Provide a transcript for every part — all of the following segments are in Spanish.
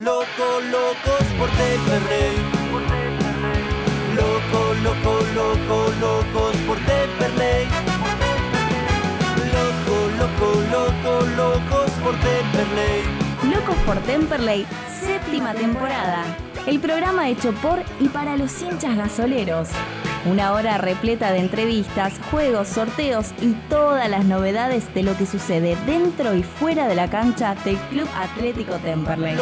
Loco, locos por Temperley. Loco, loco, loco, locos por Temperley. Loco, loco, loco, locos por Temperley. Locos por Temperley, séptima temporada. El programa hecho por y para los hinchas gasoleros. Una hora repleta de entrevistas, juegos, sorteos y todas las novedades de lo que sucede dentro y fuera de la cancha del Club Atlético Temperley.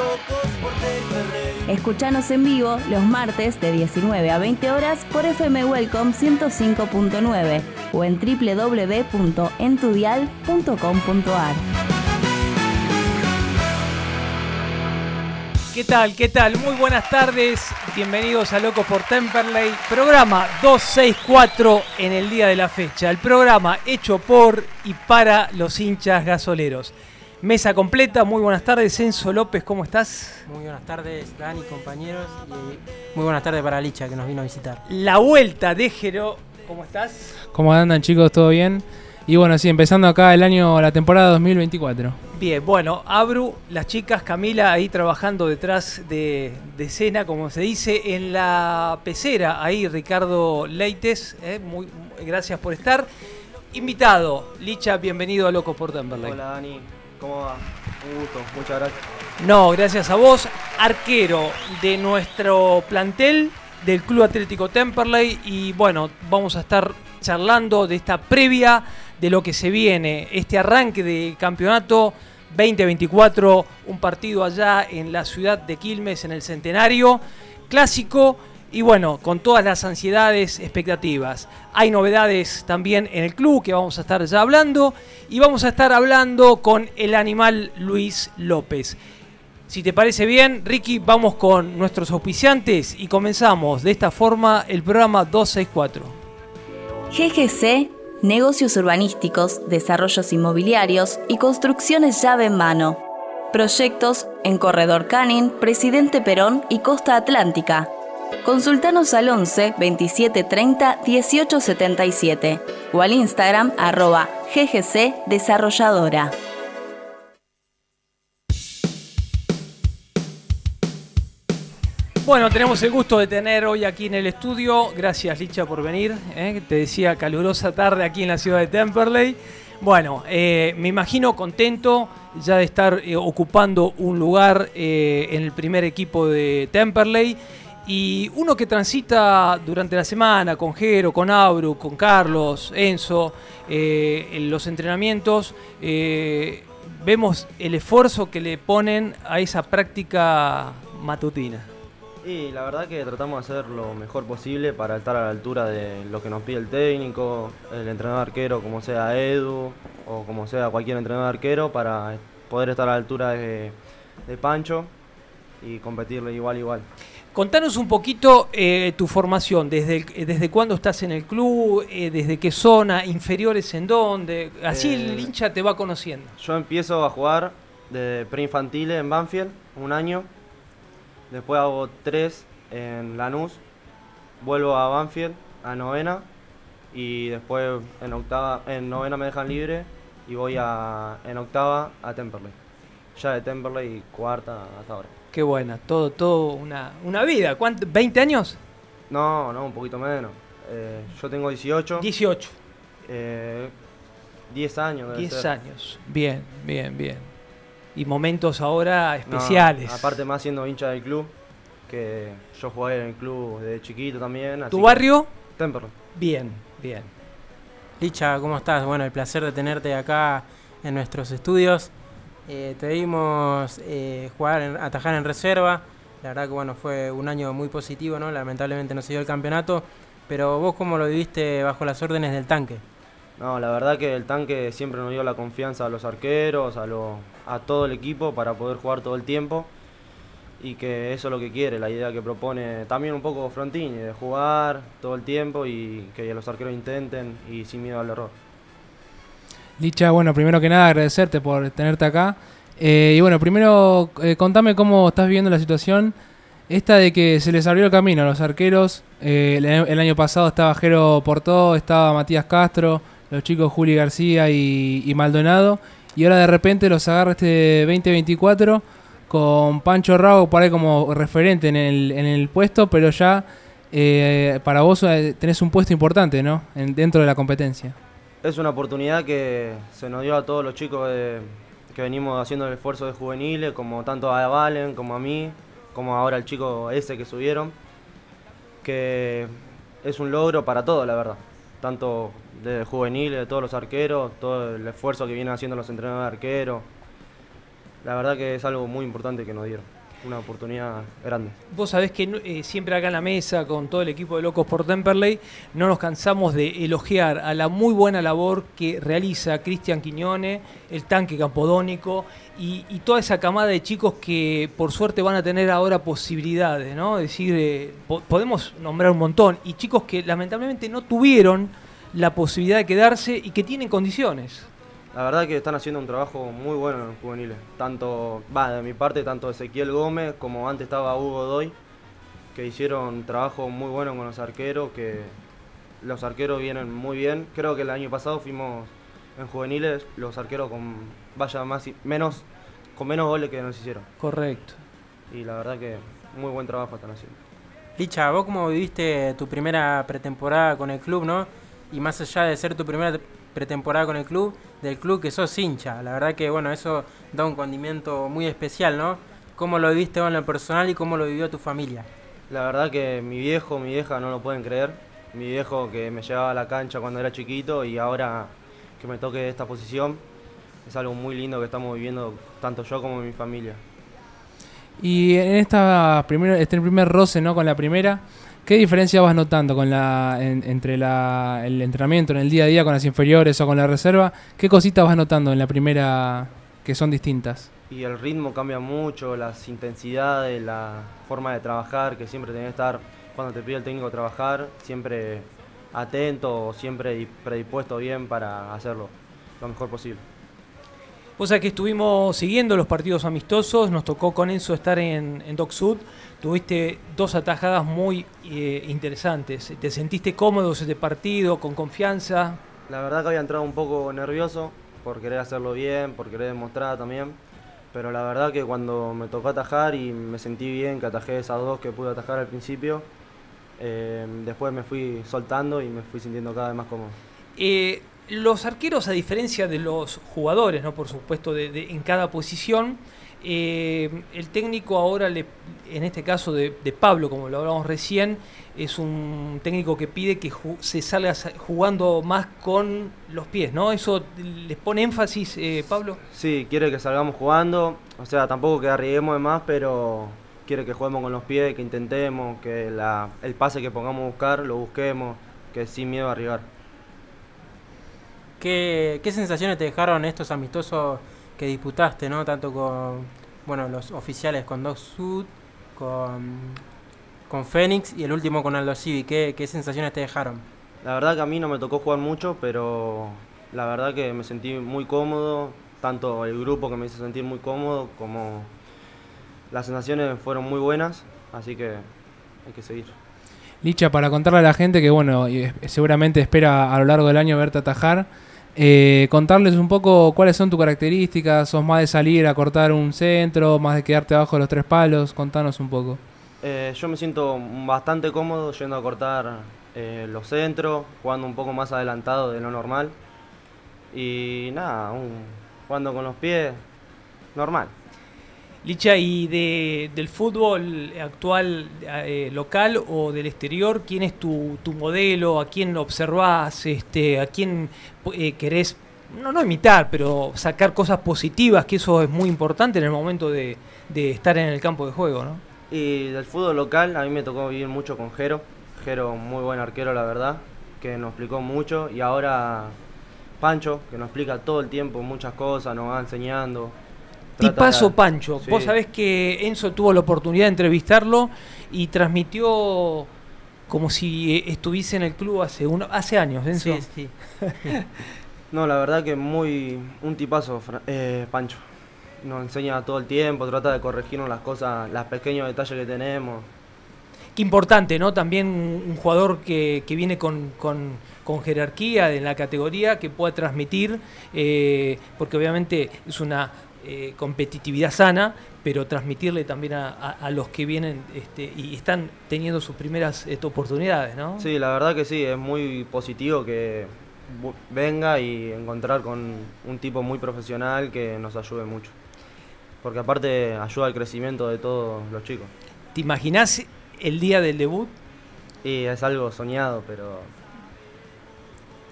Escuchanos en vivo los martes de 19 a 20 horas por FM Welcome 105.9 o en www.entudial.com.ar. ¿Qué tal? ¿Qué tal? Muy buenas tardes. Bienvenidos a Loco por Temperley. Programa 264 en el día de la fecha. El programa hecho por y para los hinchas gasoleros. Mesa completa. Muy buenas tardes. Enzo López, ¿cómo estás? Muy buenas tardes, Dani, compañeros. Y muy buenas tardes para Licha, que nos vino a visitar. La vuelta de Jero. ¿Cómo estás? ¿Cómo andan chicos? ¿Todo bien? Y bueno, sí, empezando acá el año, la temporada 2024. Bien, bueno, Abru, las chicas, Camila ahí trabajando detrás de, de escena, como se dice, en la pecera, ahí Ricardo Leites, eh, muy, gracias por estar. Invitado, Licha, bienvenido a Loco por Temperley. Hola Dani, ¿cómo va? Un gusto, muchas gracias. No, gracias a vos, arquero de nuestro plantel del Club Atlético Temperley y bueno, vamos a estar charlando de esta previa de lo que se viene, este arranque de campeonato 2024, un partido allá en la ciudad de Quilmes en el Centenario, clásico y bueno, con todas las ansiedades, expectativas. Hay novedades también en el club que vamos a estar ya hablando y vamos a estar hablando con el animal Luis López. Si te parece bien, Ricky, vamos con nuestros auspiciantes y comenzamos de esta forma el programa 264. GGC, negocios urbanísticos, desarrollos inmobiliarios y construcciones llave en mano. Proyectos en Corredor Canin, Presidente Perón y Costa Atlántica. Consultanos al 11 27 30 18 77 o al Instagram arroba GGC Desarrolladora. Bueno, tenemos el gusto de tener hoy aquí en el estudio. Gracias, Licha, por venir. ¿eh? Te decía calurosa tarde aquí en la ciudad de Temperley. Bueno, eh, me imagino contento ya de estar eh, ocupando un lugar en el primer equipo de Temperley. Y uno que transita durante la semana con Jero, con Abru, con Carlos, Enzo, en los entrenamientos, vemos el esfuerzo que le ponen a esa práctica matutina. Y la verdad que tratamos de hacer lo mejor posible para estar a la altura de lo que nos pide el técnico, el entrenador arquero, como sea Edu o como sea cualquier entrenador arquero, para poder estar a la altura de, de Pancho y competirle igual igual. Contanos un poquito eh, tu formación, desde, el- desde cuándo estás en el club, eh, desde qué zona, inferiores en dónde, así el Eh, hincha te va conociendo. Yo empiezo a jugar de preinfantil en Banfield, un año. Después hago tres en Lanús. Vuelvo a Banfield, a novena. Y después en octava, en novena me dejan libre y voy a, en octava a Temperley. Ya de Temperley, cuarta hasta ahora. Qué buena, todo, todo una, una vida. ¿Cuánto, ¿20 años? No, no, un poquito menos. Eh, yo tengo 18. 18, eh, 10 años. debe 10 ser. años. Bien, bien, bien. Y momentos ahora No, especiales. aparte más siendo hincha del club, que yo jugué en el club desde chiquito también. así ¿Tu barrio? Temperley. Bien, bien. Licha, ¿cómo estás? Bueno, el placer de tenerte acá en nuestros estudios. Eh, te vimos eh, jugar, en- atajar en reserva. La verdad que bueno, fue un año muy positivo, ¿no? Lamentablemente no se dio el campeonato. Pero vos cómo lo viviste bajo las órdenes del tanque. No, la verdad que el tanque siempre nos dio la confianza a los arqueros, a, lo- a todo el equipo para poder jugar todo el tiempo. Y que eso es lo que quiere, la idea que propone también un poco Frontini, de jugar todo el tiempo y que los arqueros intenten y sin miedo al error. Licha, bueno, primero que nada agradecerte por tenerte acá. Eh, y bueno, primero eh, contame cómo estás viviendo la situación esta de que se les abrió el camino a los arqueros. Eh, el, el año pasado estaba Jero Portó, estaba Matías Castro, los chicos Juli García y, Maldonado. Y ahora de repente los agarra este 2024 con Pancho Rago por ahí como referente en el, en el puesto, pero ya eh, para vos eh, tenés un puesto importante, ¿no? En- dentro de la competencia. Es una oportunidad que se nos dio a todos los chicos que venimos haciendo el esfuerzo de juveniles, como tanto a Valen como a mí, como ahora el chico ese que subieron, que es un logro para todos, la verdad. Tanto de juveniles, de todos los arqueros, todo el esfuerzo que vienen haciendo los entrenadores de arqueros. La verdad que es algo muy importante que nos dieron, una oportunidad grande. Vos sabés que eh, siempre acá en la mesa, con todo el equipo de Locos por Temperley, no nos cansamos de elogiar a la muy buena labor que realiza Cristian Quiñone, el tanque campodónico y, y toda esa camada de chicos que por suerte van a tener ahora posibilidades, ¿no? Es decir, eh, po- podemos nombrar un montón, y chicos que lamentablemente no tuvieron la posibilidad de quedarse y que tienen condiciones. La verdad que están haciendo un trabajo muy bueno en los juveniles. Tanto, va, de mi parte, tanto Ezequiel Gómez como antes estaba Hugo Doy, que hicieron un trabajo muy bueno con los arqueros, que los arqueros vienen muy bien. Creo que el año pasado fuimos en juveniles los arqueros con vaya más y- menos con menos goles que nos hicieron. Correcto. Y la verdad que muy buen trabajo están haciendo. Licha, vos cómo viviste tu primera pretemporada con el club, ¿no? Y más allá de ser tu primera pretemporada con el club, del club que sos hincha. La verdad que, bueno, eso da un condimento muy especial, ¿no? ¿Cómo lo viviste en lo personal y cómo lo vivió tu familia? La verdad que mi viejo, mi vieja no lo pueden creer. Mi viejo que me llevaba a la cancha cuando era chiquito y ahora que me toque esta posición es algo muy lindo que estamos viviendo tanto yo como mi familia. Y en esta primera, este primer roce ¿no? con la primera, ¿qué diferencia vas notando con la, en- entre la, el entrenamiento en el día a día con las inferiores o con la reserva? ¿Qué cositas vas notando en la primera que son distintas? Y el ritmo cambia mucho, las intensidades, la forma de trabajar, que siempre tenés que estar, cuando te pide el técnico trabajar, siempre atento, siempre di- predispuesto bien para hacerlo lo mejor posible. Vos sabés que estuvimos siguiendo los partidos amistosos, nos tocó con Enzo estar en, en Dock Sud, tuviste dos atajadas muy eh, interesantes. ¿Te sentiste cómodo en este partido, con confianza? La verdad que había entrado un poco nervioso por querer hacerlo bien, por querer demostrar también. Pero la verdad que cuando me tocó atajar y me sentí bien que atajé esas dos que pude atajar al principio, eh, después me fui soltando y me fui sintiendo cada vez más cómodo. Eh, los arqueros, a diferencia de los jugadores, ¿no? por supuesto, de, en cada posición, eh, el técnico ahora, le, en este caso de, de Pablo, como lo hablamos recién, es un técnico que pide que se salga sa- jugando más con los pies, ¿no? ¿Eso les pone énfasis, eh, Pablo? Sí, quiere que salgamos jugando, o sea, tampoco que arriesguemos de más, pero quiere que juguemos con los pies, que intentemos, que la- el pase que pongamos a buscar lo busquemos, que sin miedo a arriesgar. ¿Qué, qué sensaciones te dejaron estos amistosos que disputaste, ¿no? Tanto con bueno, los oficiales con Doc Sud, con, con Fénix y el último con Aldo Civi. ¿Qué, ¿Qué sensaciones te dejaron? La verdad que a mí no me tocó jugar mucho, pero la verdad que me sentí muy cómodo, tanto el grupo que me hizo sentir muy cómodo, como las sensaciones fueron muy buenas, así que hay que seguir. Licha, para contarle a la gente que, bueno, seguramente espera a lo largo del año verte atajar, eh, contarles un poco cuáles son tus características, sos más de salir a cortar un centro, más de quedarte abajo de los tres palos, contanos un poco. Eh, yo me siento bastante cómodo yendo a cortar eh, los centros, jugando un poco más adelantado de lo normal. Y nada, un- jugando con los pies, normal. Licha, ¿y de, del fútbol actual eh, local o del exterior, quién es tu, modelo? ¿A quién observás? Este, ¿A quién eh, querés, no, no imitar, pero sacar cosas positivas? Que eso es muy importante en el momento de, de estar en el campo de juego, ¿no? Y del fútbol local, a mí me tocó vivir mucho con Jero. Jero, muy buen arquero, la verdad, que nos explicó mucho. Y ahora Pancho, que nos explica todo el tiempo muchas cosas, nos va enseñando. Tipazo Pancho. Sí. Vos sabés que Enzo tuvo la oportunidad de entrevistarlo y transmitió como si eh, estuviese en el club hace, uno, hace años, Enzo. Sí, sí. No, la verdad que muy un tipazo, eh, Pancho. Nos enseña todo el tiempo, trata de corregirnos las cosas, los pequeños detalles que tenemos. Qué importante, ¿no? También un un jugador que, que viene con, con- con jerarquía en la categoría, que pueda transmitir, eh, porque obviamente es una, eh, competitividad sana, pero transmitirle también a, a- a los que vienen este, y están teniendo sus primeras este, oportunidades, ¿no? Sí, la verdad que sí, es muy positivo que venga y encontrar con un tipo muy profesional que nos ayude mucho. Porque aparte ayuda al crecimiento de todos los chicos. ¿Te imaginás el día del debut? Y es algo soñado, pero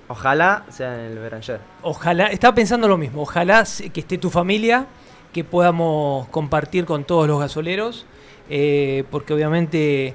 ojalá sea en el Beranger. Ojalá, estaba pensando lo mismo, ojalá que esté tu familia, que podamos compartir con todos los gasoleros, eh, porque obviamente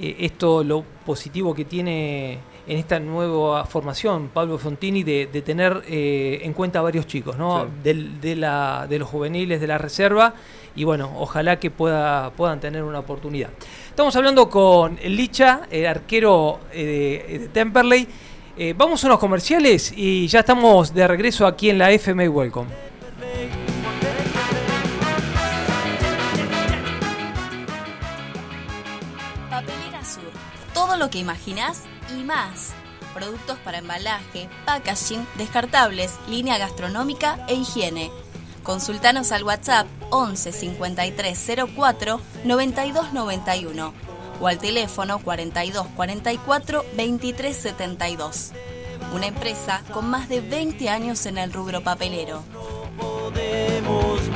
eh, esto lo positivo que tiene en esta nueva formación Pablo Fontini de, de tener eh, en cuenta a varios chicos, ¿no? Sí. Del- de, la, de los juveniles de la reserva y bueno, ojalá que pueda, puedan tener una oportunidad. Estamos hablando con Licha, el arquero de Temperley. Eh, vamos a unos comerciales y ya estamos de regreso aquí en la FMA Welcome. Papelera Sur. Todo lo que imaginás y más. Productos para embalaje, packaging, descartables, línea gastronómica e higiene. Consultanos al WhatsApp 11 53 04 92 91 o al teléfono 42 44 23 72. Una empresa con más de 20 años en el rubro papelero. podemos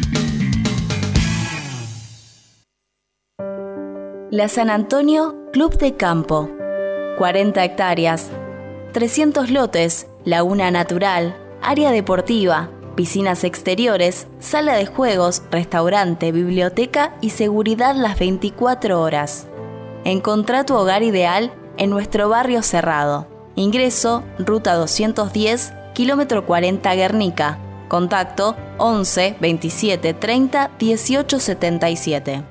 La San Antonio Club de Campo. 40 hectáreas, 300 lotes, laguna natural, área deportiva, piscinas exteriores, sala de juegos, restaurante, biblioteca y seguridad las 24 horas. Encontrá tu hogar ideal en nuestro barrio cerrado. Ingreso, ruta 210, kilómetro 40 Guernica. Contacto 11 27 30 18 77.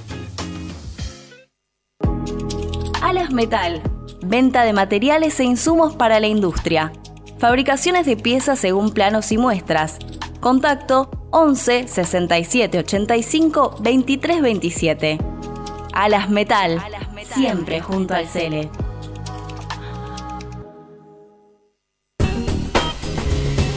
Alas Metal. Venta de materiales e insumos para la industria. Fabricaciones de piezas según planos y muestras. Contacto 11 67 85 23 27. Alas Metal. Siempre junto al Cele.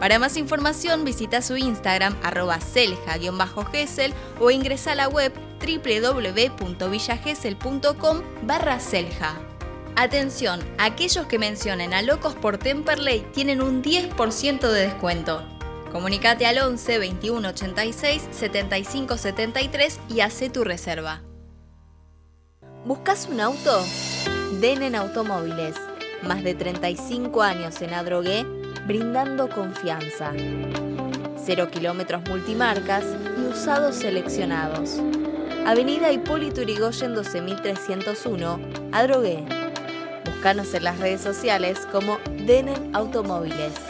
Para más información visita su Instagram arroba selja-gesell o ingresa a la web www.villagesel.com barra Selja. Atención, aquellos que mencionen a Locos por Temperley tienen un 10% de descuento. Comunicate al 11 21 86 75 73 y hace tu reserva. ¿Buscas un auto? Denen Automóviles. Más de 35 años en Adrogué, brindando confianza. Cero kilómetros multimarcas y usados seleccionados. Avenida Hipólito Yrigoyen 12301, Adrogué. Búscanos en las redes sociales como Denen Automóviles.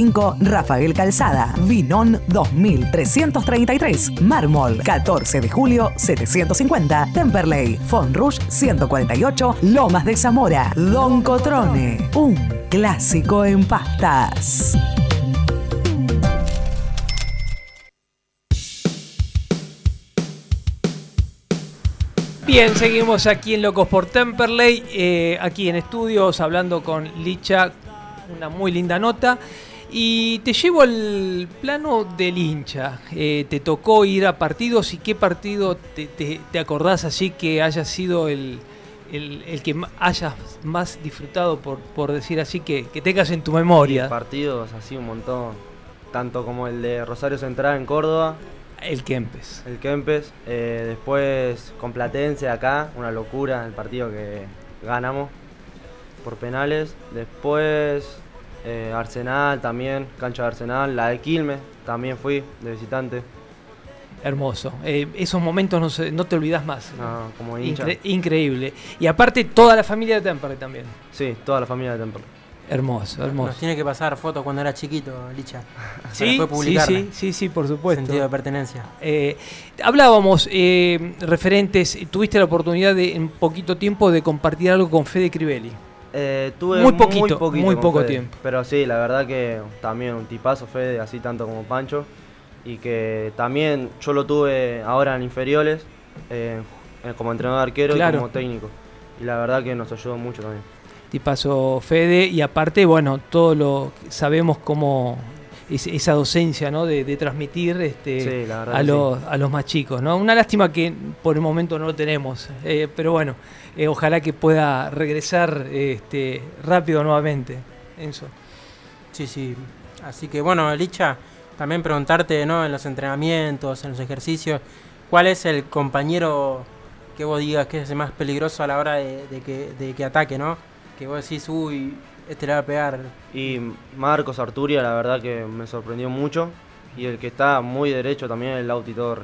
Rafael Calzada, Vinón 2333, Mármol 14 de julio 750, Temperley, Fonrush 148, Lomas de Zamora, Don Cotrone, un clásico en pastas. Bien, seguimos aquí en Locos por Temperley, eh, aquí en estudios hablando con Licha, una muy linda nota. Y te llevo al plano del hincha. Eh, ¿Te tocó ir a partidos y qué partido te, te- te acordás así que haya sido el, el- el que hayas más disfrutado, por, por decir así, que, que tengas en tu memoria? Partidos así un montón. Tanto como el de Rosario Central en Córdoba, El Kempes. el Kempes. eh, después con Platense acá, una locura el partido que ganamos por penales. Después eh, Arsenal también, cancha de Arsenal. La de Quilmes también fui de visitante. Hermoso. Eh, esos momentos no, se- no te olvidas más. No, como hincha. Incre- increíble. Y aparte toda la familia de Temperley también. Sí, toda la familia de Temple. Hermoso, hermoso. Nos tiene que pasar fotos cuando era chiquito, Licha. Sí, después sí, sí, sí, sí, por supuesto. Sentido de pertenencia. Eh, hablábamos, eh, referentes, tuviste la oportunidad de en poquito tiempo de compartir algo con Fede Crivelli. Eh, tuve Muy poquito, muy poco Fede, tiempo. Pero sí, la verdad que también un tipazo Fede, así tanto como Pancho. Y que también yo lo tuve ahora en inferiores, eh, eh, como entrenador de arquero Claro. y como técnico. Y la verdad que nos ayudó mucho también. Tipazo Fede, y aparte, bueno, todo lo sabemos cómo es- esa docencia, ¿no? De, de transmitir este, Sí, a, los, a los más chicos, ¿no? Una lástima que por el momento no lo tenemos, eh, pero bueno, eh, ojalá que pueda regresar este, rápido nuevamente. Enzo. Sí, sí. Así que bueno, Licha, también preguntarte, ¿no? En los entrenamientos, en los ejercicios, ¿cuál es el compañero que vos digas que es el más peligroso a la hora de, de que, de que ataque, ¿no? Que vos decís, uy, este le va a pegar. Y Marcos Arturia, la verdad que me sorprendió mucho. Y el que está muy derecho también es el Lauti Torre.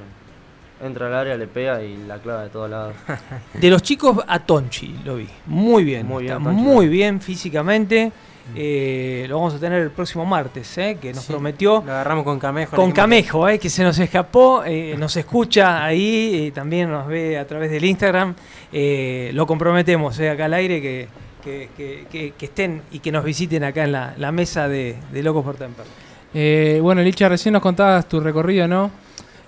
Entra al área, le pega y la clava de todos lados. De los chicos a Tonchi lo vi. Muy bien. Muy bien, está Tonchi. muy bien físicamente. Eh, lo vamos a tener el próximo martes, eh, que nos Sí, prometió. Lo agarramos con Camejo. Con Camejo, eh, que se nos escapó, eh, nos escucha ahí, eh, también nos ve a través del Instagram. Eh, lo comprometemos eh, acá al aire que, que- que- que- que estén y que nos visiten acá en la, la mesa de, de Locos por Temper. Eh, bueno, Licha, recién nos contabas tu recorrido, ¿no?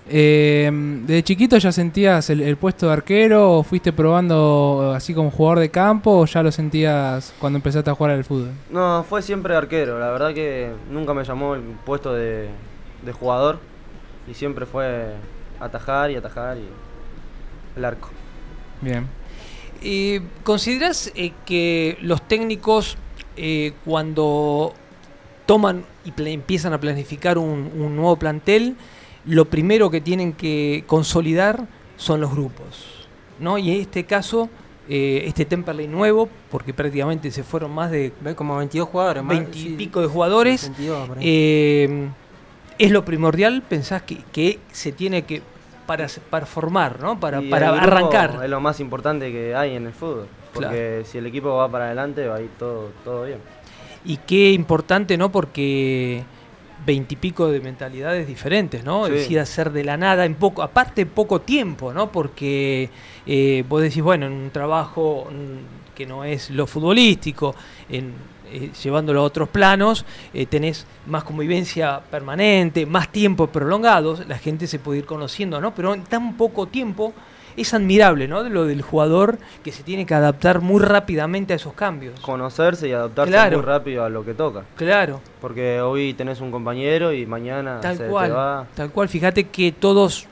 Eh, ¿Desde chiquito ya sentías el, el puesto de arquero o fuiste probando así como jugador de campo o ya lo sentías cuando empezaste a jugar al fútbol? No, fue siempre arquero. La verdad que nunca me llamó el puesto de, de jugador. Y siempre fue atajar y atajar y el arco. Bien. Eh, ¿Consideras eh, que los técnicos eh, cuando toman y empiezan a planificar un, un nuevo plantel, lo primero que tienen que consolidar son los grupos? ¿no? Y en este caso, este Temperley nuevo, porque prácticamente se fueron más de como 22 jugadores, más. 20 y sí, pico de jugadores, 22 por ahí. ¿es lo primordial? ¿Pensás que, que se tiene que, para, para formar, ¿no? para, Y para el arrancar? Es lo más importante que hay en el fútbol. Porque si el equipo va para adelante, va a ir todo, todo bien. Y qué importante, ¿no? Porque veintipico de mentalidades diferentes, ¿no? Sí. Decir hacer de la nada en poco, aparte poco tiempo, ¿no? Porque eh, vos decís, bueno, en un trabajo mm, que no es lo futbolístico, en, eh, llevándolo a otros planos, eh, tenés más convivencia permanente, más tiempo prolongados, la gente se puede ir conociendo, ¿no? Pero en tan poco tiempo es admirable, ¿no? De lo del jugador que se tiene que adaptar muy rápidamente a esos cambios. Conocerse y adaptarse Claro. muy rápido a lo que toca. Claro. Porque hoy tenés un compañero y mañana Tal se cual, te va. tal cual. Fíjate que todos,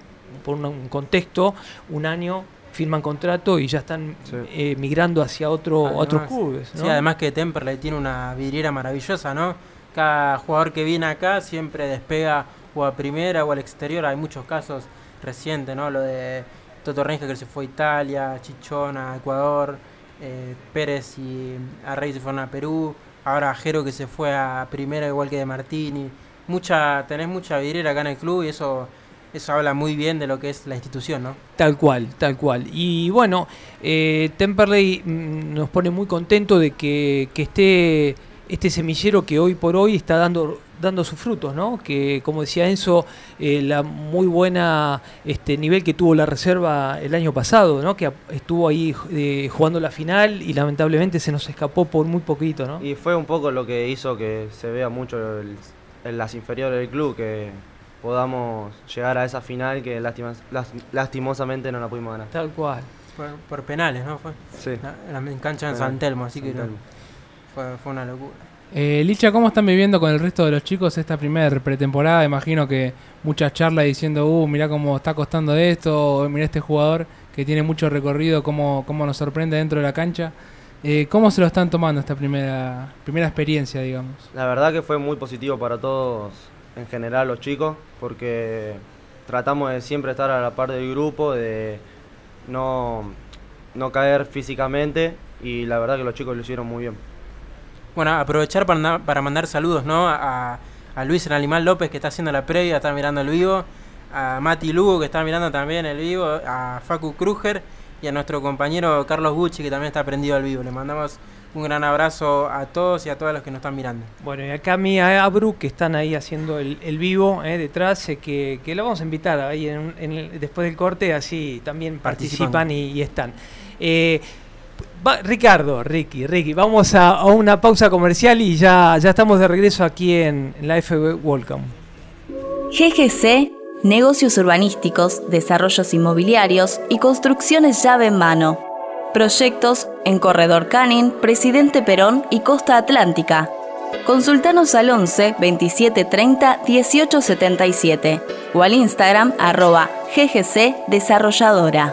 por un contexto, un año firman contrato y ya están Sí. eh, migrando hacia otro, Además, otros clubes. ¿no? Sí, además que Temperley tiene una vidriera maravillosa, ¿no? Cada jugador que viene acá siempre despega o a primera o al exterior. Hay muchos casos recientes, ¿no? Lo de Toto Renge que se fue a Italia, Chichona, Ecuador, eh, Pérez y Arrey se fueron a Perú, ahora Jero que se fue a primera igual que de Martini. Mucha, tenés mucha vidriera acá en el club y eso, eso habla muy bien de lo que es la institución, ¿no? Tal cual, tal cual. Y bueno, eh, Temperley mm, nos pone muy contento de que, que esté este semillero que hoy por hoy está dando dando sus frutos, ¿no? Que como decía Enzo, eh, la muy buena este nivel que tuvo la reserva el año pasado, ¿no? Que estuvo ahí eh, jugando la final y lamentablemente se nos escapó por muy poquito, ¿no? Y fue un poco lo que hizo que se vea mucho el- en las inferiores del club, que podamos llegar a esa final que lastimosamente no la pudimos ganar. Tal cual. Por, por penales, ¿no? Fue Sí. La- la- en cancha en. San Telmo, así que San no, Telmo. fue, fue una locura. Eh, Licha, ¿cómo están viviendo con el resto de los chicos esta primera pretemporada? Imagino que muchas charlas diciendo, uh, mirá cómo está costando esto, o mirá este jugador que tiene mucho recorrido, cómo, cómo nos sorprende dentro de la cancha. Eh, ¿Cómo se lo están tomando esta primera, primera experiencia, digamos? La verdad que fue muy positivo para todos en general los chicos, porque tratamos de siempre estar a la par del grupo, de no, no caer físicamente y la verdad que los chicos lo hicieron muy bien. Bueno, aprovechar para, para mandar saludos, ¿no? A, a Luis Animal López que está haciendo la previa, está mirando el vivo, a Mati Lugo que está mirando también el vivo, a Facu Kruger y a nuestro compañero Carlos Gucci que también está prendido al vivo. Le mandamos un gran abrazo a todos y a todos los que nos están mirando. Bueno, y acá mi Abru, que están ahí haciendo el, el vivo eh, detrás, eh, que, que lo vamos a invitar ahí en, en el- después del corte, así también participan Participan. y, y están. Eh, va- Ricardo, Ricky, Ricky, vamos a, a una pausa comercial y ya, ya estamos de regreso aquí en, en la FB Welcome. GGC, negocios urbanísticos, desarrollos inmobiliarios y construcciones llave en mano. Proyectos en Corredor Canin, Presidente Perón y Costa Atlántica. Consultanos al 11 27 30 18 77 o al Instagram arroba GGC Desarrolladora.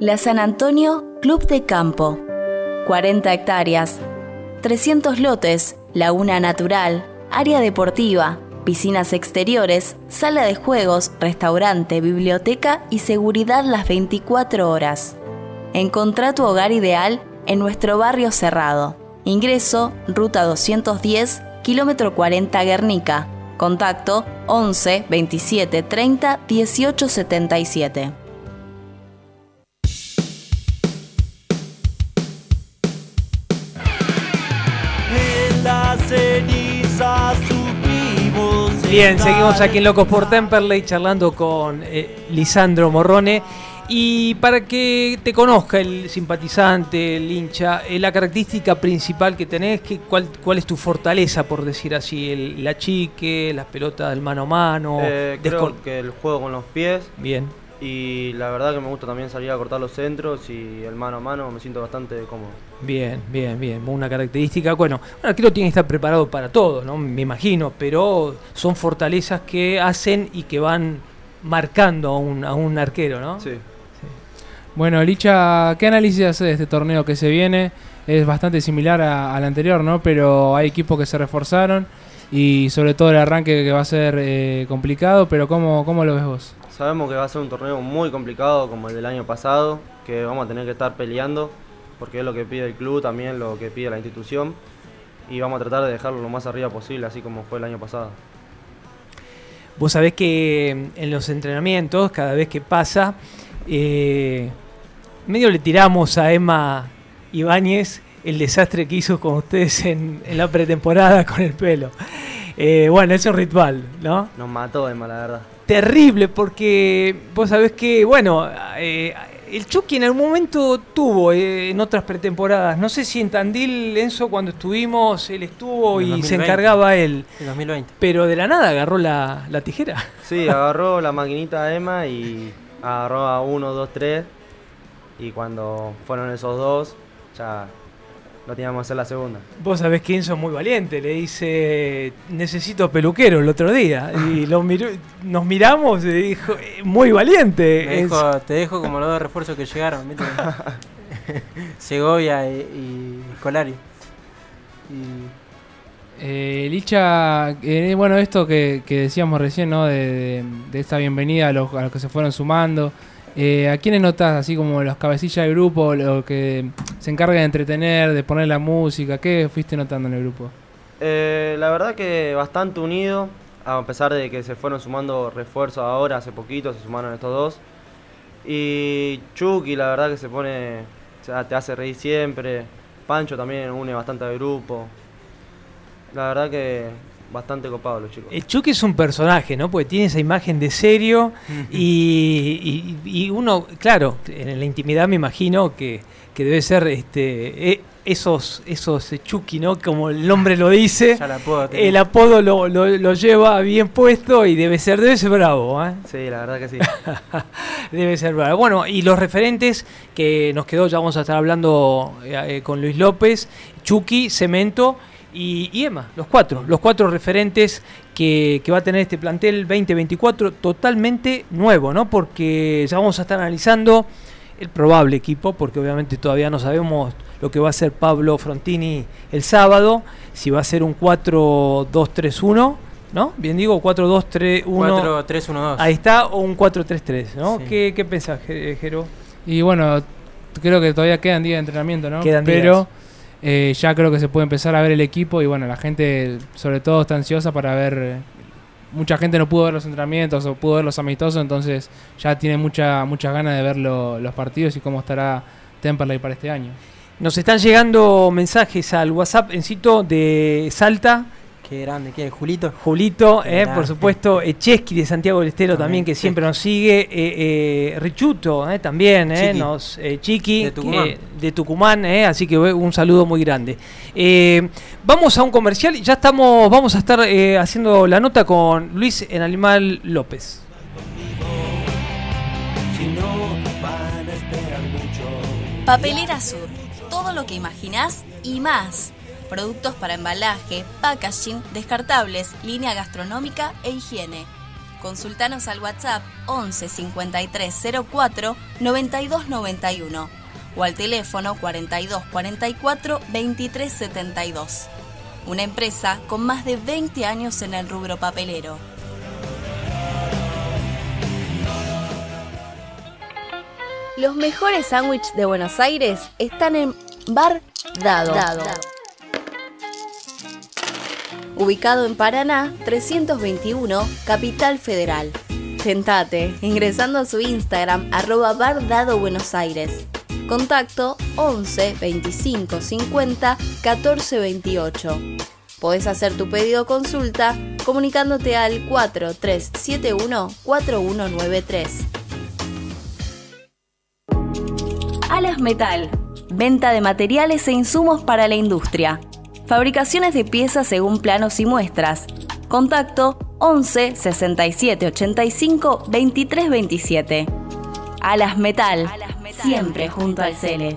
La San Antonio Club de Campo. 40 hectáreas, 300 lotes, laguna natural, área deportiva, piscinas exteriores, sala de juegos, restaurante, biblioteca y seguridad las 24 horas. Encontrá tu hogar ideal en nuestro barrio cerrado. Ingreso, ruta 210, kilómetro 40 Guernica. Contacto 11 27 30 18 77. Bien, seguimos aquí en Locos por Temperley charlando con eh, Lisandro Morrone. Y para que te conozca el simpatizante, el hincha, eh, la característica principal que tenés, que, cuál, ¿cuál es tu fortaleza, por decir así? El, la chique, las pelotas del mano a mano. Eh, creo que el juego con los pies Bien, y la verdad que me gusta también salir a cortar los centros y el mano a mano me siento bastante cómodo. bien, bien, bien. Una característica, bueno, creo que tiene que estar preparado para todo, ¿no? Me imagino, pero son fortalezas que hacen y que van marcando a un, a un arquero, ¿no? Sí. Bueno, Licha, ¿qué análisis hace de este torneo que se viene? Es bastante similar al anterior, ¿no? Pero hay equipos que se reforzaron y sobre todo el arranque que va a ser eh, complicado, pero ¿cómo, ¿cómo lo ves vos? Sabemos que va a ser un torneo muy complicado como el del año pasado, que vamos a tener que estar peleando, porque es lo que pide el club, también lo que pide la institución, y vamos a tratar de dejarlo lo más arriba posible, así como fue el año pasado. Vos sabés que en los entrenamientos, cada vez que pasa, eh, medio le tiramos a Emma Ibáñez el desastre que hizo con ustedes en, en la pretemporada con el pelo. Eh, bueno, es un ritual, ¿no? Nos mató Emma, la verdad. Terrible, porque vos sabés que, bueno, eh, el Chucky en algún momento tuvo eh, en otras pretemporadas. No sé si en Tandil, Enzo, cuando estuvimos, él estuvo y se 2020. encargaba él. En 2020. Pero de la nada agarró la, la tijera. Sí, agarró la maquinita de Emma y agarró a uno, dos, tres, y cuando fueron esos dos, ya no teníamos que hacer la segunda. Vos sabés que Enzo es muy valiente, le dice, necesito peluquero el otro día. Y lo miró- nos miramos y dijo, "Eh, muy valiente. Me Enzo". dijo- te dejo como los dos refuerzos que llegaron, ¿viste? Segovia y, y Colari. Y Eh, Licha, eh, bueno, esto que, que decíamos recién, ¿no? De, de- de esta bienvenida a los, a los que se fueron sumando. Eh, ¿A quiénes notás, así como los cabecillas del grupo, lo que se encarga de entretener, de poner la música? ¿Qué fuiste notando en el grupo? Eh, la verdad que bastante unido, a pesar de que se fueron sumando refuerzos ahora, hace poquito se sumaron estos dos. Y Chucky, la verdad que se pone, o sea, te hace reír siempre. Pancho también une bastante al grupo. La verdad que bastante copado los chicos. El Chucky es un personaje, ¿no? Porque tiene esa imagen de serio y, y- y uno, claro, en la intimidad me imagino que, que debe ser este e- esos, esos Chucky, ¿no? Como el nombre lo dice. ya la puedo tener. El apodo lo, lo- lo lleva bien puesto y debe ser, debe ser bravo, ¿eh? Sí, la verdad que sí. Debe ser bravo. Bueno, y los referentes que nos quedó, ya vamos a estar hablando eh, eh, con Luis López, Chucky, Cemento y, y Emma, los cuatro, los cuatro referentes que, que va a tener este plantel 2024 totalmente nuevo, ¿no? Porque ya vamos a estar analizando el probable equipo, porque obviamente todavía no sabemos lo que va a hacer Pablo Frontini el sábado, si va a ser un 4-2-3-1, ¿no? Bien digo, 4-2-3-1. 4-3-1-2. Ahí está, o un 4-3-3, ¿no? Sí. ¿Qué, ¿Qué pensás, Jero? Y bueno, creo que todavía quedan días de entrenamiento, ¿no? Quedan Pero eh, ya creo que se puede empezar a ver el equipo y bueno, la gente sobre todo está ansiosa para ver... eh, Mucha gente no pudo ver los entrenamientos o pudo ver los amistosos, entonces ya tiene mucha, muchas ganas de ver lo- los partidos y cómo estará Temperley para este año. Nos están llegando mensajes al WhatsApp encito de Salta, Qué grande, qué Julito. Julito, Qué eh, por supuesto, Echeski de Santiago del Estero también, También, que siempre nos sigue, eh, eh, Richuto eh, también, eh, Chiqui. nos, eh, Chiqui De Tucumán. que- de Tucumán, eh, así que un saludo muy grande. Eh, vamos a un comercial y ya estamos, vamos a estar eh, haciendo la nota con Luis en Animal López. Si no, van a esperar mucho. Papelera Sur. Todo lo que imaginás y más. Productos para embalaje, packaging, descartables, línea gastronómica e higiene. Consultanos al WhatsApp 11 53 04 92 91 o al teléfono 42 44 23 72. Una empresa con más de 20 años en el rubro papelero. Los mejores sándwiches de Buenos Aires están en Bar Dado. Ubicado en Paraná 321, Capital Federal. Tentate ingresando a su Instagram arroba Bar Dado Buenos Aires. Contacto 11 25 50 14 28. Podés hacer tu pedido consulta comunicándote al 4371 4193. Alas Metal. Venta de materiales e insumos para la industria. Fabricaciones de piezas según planos y muestras. Contacto 11 67 85 23 27. Alas Metal. Siempre junto al Cele.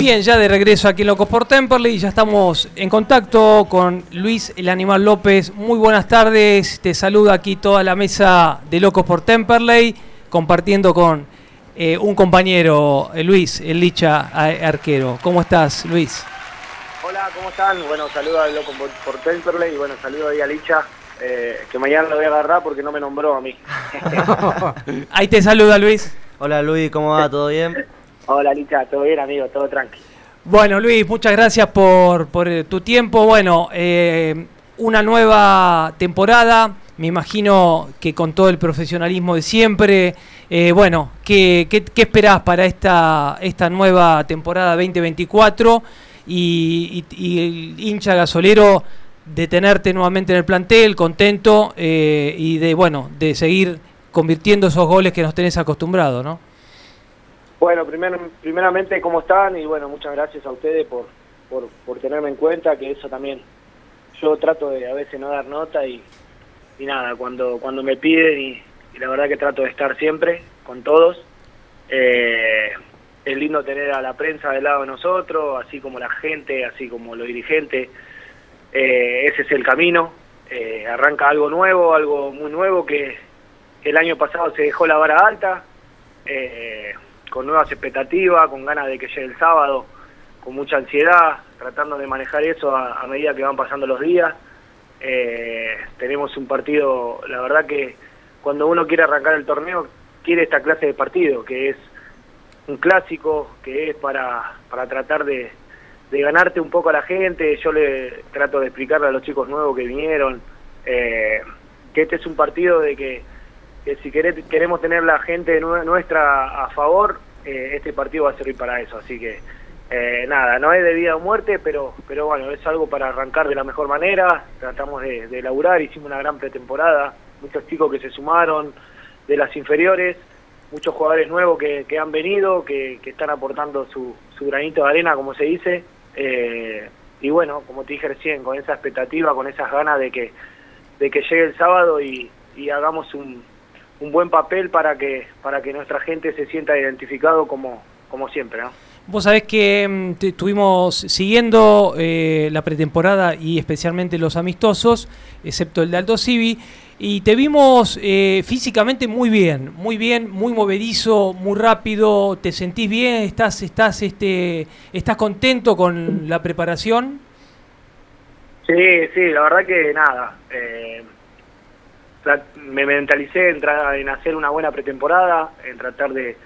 Bien, ya de regreso aquí en Locos por Temperley, ya estamos en contacto con Luis el Animal López. Muy buenas tardes, te saluda aquí toda la mesa de Locos por Temperley, compartiendo con eh, un compañero, eh, Luis, el Licha eh, Arquero. ¿Cómo estás, Luis? Hola, ¿cómo están? Bueno, saludo a Locos por, por Temperley y bueno, saludo ahí a Licha, eh, que mañana lo voy a agarrar porque no me nombró a mí. Ahí te saluda, Luis. Hola Luis, ¿cómo va? ¿Todo bien? Hola Licha, todo bien amigo, todo tranqui. Bueno, Luis, muchas gracias por, por eh, tu tiempo. Bueno, eh, una nueva temporada, me imagino que con todo el profesionalismo de siempre. Eh, bueno, ¿qué, qué, qué esperás para esta, esta nueva temporada 2024? Y, y- el hincha gasolero de tenerte nuevamente en el plantel, contento y de, bueno, de seguir convirtiendo esos goles que nos tenés acostumbrados, ¿no? Bueno, primer- primeramente, ¿cómo están? Y bueno, muchas gracias a ustedes por, por, por tenerme en cuenta, que eso también yo trato de a veces no dar nota y, y nada, cuando, cuando me piden y, y la verdad que trato de estar siempre con todos. Eh, es lindo tener a la prensa del lado de nosotros, así como la gente, así como los dirigentes. Eh, ese es el camino. Eh, arranca algo nuevo, algo muy nuevo que, que el año pasado se dejó la vara alta. Eh, con nuevas expectativas, con ganas de que llegue el sábado, con mucha ansiedad, tratando de manejar eso a, medida que van pasando los días. Eh, tenemos un partido, la verdad que cuando uno quiere arrancar el torneo, quiere esta clase de partido, que es un clásico, que es para, para tratar de, de ganarte un poco a la gente. Yo le trato de explicarle a los chicos nuevos que vinieron eh, que este es un partido de que que si queremos tener la gente nue- nuestra a favor, eh, este partido va a servir para eso. Así que eh, nada, no es de vida o muerte, pero, pero bueno, es algo para arrancar de la mejor manera. Tratamos de, de laburar, hicimos una gran pretemporada, muchos chicos que se sumaron de las inferiores, muchos jugadores nuevos que, que han venido, que, que están aportando su, su granito de arena, como se dice. Eh, y bueno, como te dije recién, con esa expectativa, con esas ganas de que, de que llegue el sábado y, y hagamos un, un buen papel para que para que nuestra gente se sienta identificado como como siempre ¿no? Vos sabés que mm, te estuvimos siguiendo eh, la pretemporada y especialmente los amistosos, excepto el de Alto Civi, y te vimos eh, físicamente muy bien, muy bien, muy movedizo, muy rápido, te sentís bien, estás, estás, este, estás contento con la preparación. sí sí la verdad que nada eh, me mentalicé en, hacer una buena pretemporada en tratar de,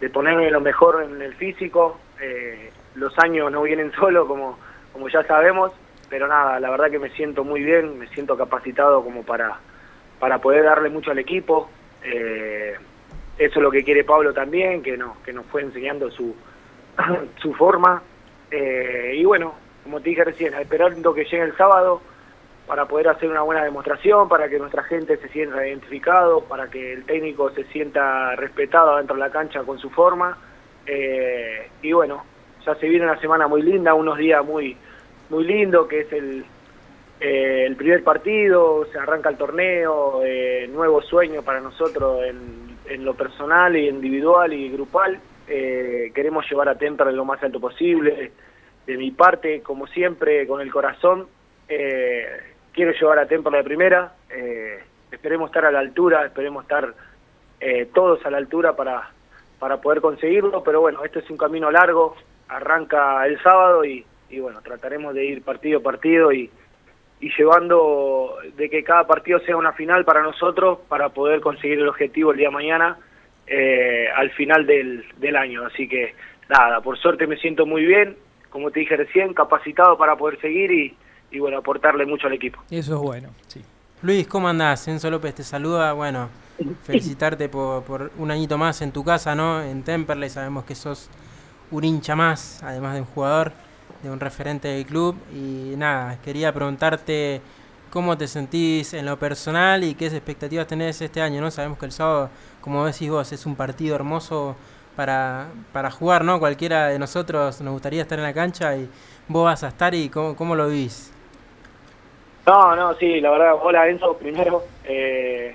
de ponerme lo mejor en el físico. Eh, los años no vienen solo como como ya sabemos pero nada la verdad que me siento muy bien me siento capacitado como para para poder darle mucho al equipo. Eh, eso es lo que quiere Pablo también que nos que nos fue enseñando su su forma. Eh, y bueno como te dije recién esperando que llegue el sábado para poder hacer una buena demostración, para que nuestra gente se sienta identificado, para que el técnico se sienta respetado dentro de la cancha con su forma. Eh, y bueno, ya se viene una semana muy linda, unos días muy muy lindos, que es el, eh, el primer partido, se arranca el torneo, eh, nuevo sueño para nosotros en, en lo personal y individual y grupal. Eh, queremos llevar a Temperley lo más alto posible. De mi parte, como siempre, con el corazón, eh, quiero llevar a Temperley de primera. Eh, esperemos estar a la altura, esperemos estar eh, todos a la altura para, para poder conseguirlo. Pero bueno, esto es un camino largo, arranca el sábado y, y bueno, trataremos de ir partido a partido y, y llevando de que cada partido sea una final para nosotros para poder conseguir el objetivo el día de mañana eh, al final del, del año. Así que nada, por suerte me siento muy bien, como te dije recién, capacitado para poder seguir y, y bueno, aportarle mucho al equipo. Eso es bueno, sí. Luis, ¿cómo andás? Enzo López te saluda. Bueno, felicitarte por, por un añito más en tu casa, ¿no? En Temperley sabemos que sos un hincha más, además de un jugador, de un referente del club. Y nada, quería preguntarte cómo te sentís en lo personal y qué expectativas tenés este año, ¿no? Sabemos que el sábado, como decís vos, es un partido hermoso para, para jugar, ¿no? Cualquiera de nosotros nos gustaría estar en la cancha y vos vas a estar y cómo, cómo lo vivís. No, no, sí, la verdad, hola Enzo, primero, eh,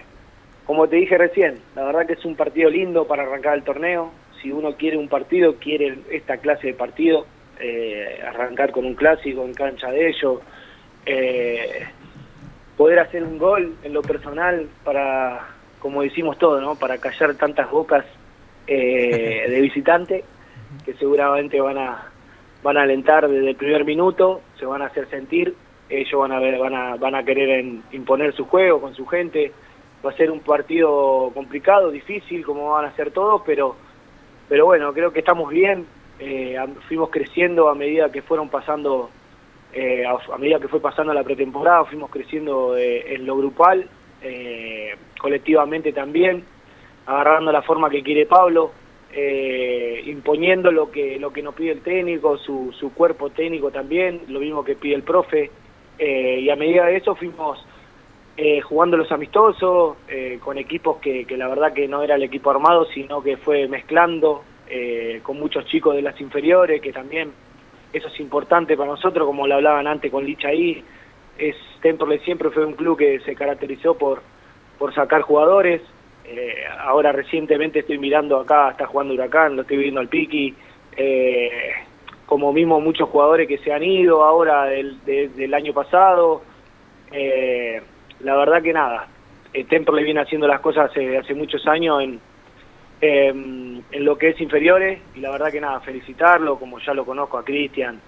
como te dije recién, la verdad que es un partido lindo para arrancar el torneo, si uno quiere un partido, quiere esta clase de partido, eh, arrancar con un clásico en cancha de ellos, eh, poder hacer un gol en lo personal para, como decimos todo, ¿no? para callar tantas bocas eh, de visitante que seguramente van a van a alentar desde el primer minuto, se van a hacer sentir, ellos van a ver, van a van a querer en- imponer su juego con su gente, va a ser un partido complicado, difícil como van a ser todos, pero pero bueno, creo que estamos bien, eh, fuimos creciendo a medida que fueron pasando eh, a, a medida que fue pasando la pretemporada, fuimos creciendo eh, en lo grupal, eh, colectivamente también, agarrando la forma que quiere Pablo, eh, imponiendo lo que lo que nos pide el técnico, su, su cuerpo técnico también, lo mismo que pide el profe, eh, y a medida de eso fuimos eh, jugando los amistosos, eh, con equipos que, que la verdad que no era el equipo armado, sino que fue mezclando eh, con muchos chicos de las inferiores, que también eso es importante para nosotros, como lo hablaban antes con Licha ahí, es Temperley siempre fue un club que se caracterizó por, por sacar jugadores, eh, ahora recientemente estoy mirando acá, está jugando Huracán, lo estoy viendo al Piqui, eh, como mismo muchos jugadores que se han ido ahora del, de- del año pasado, eh, la verdad que nada, eh, Temperley viene haciendo las cosas hace, hace muchos años en, em, en lo que es inferiores y la verdad que nada, felicitarlo, como ya lo conozco a Cristian,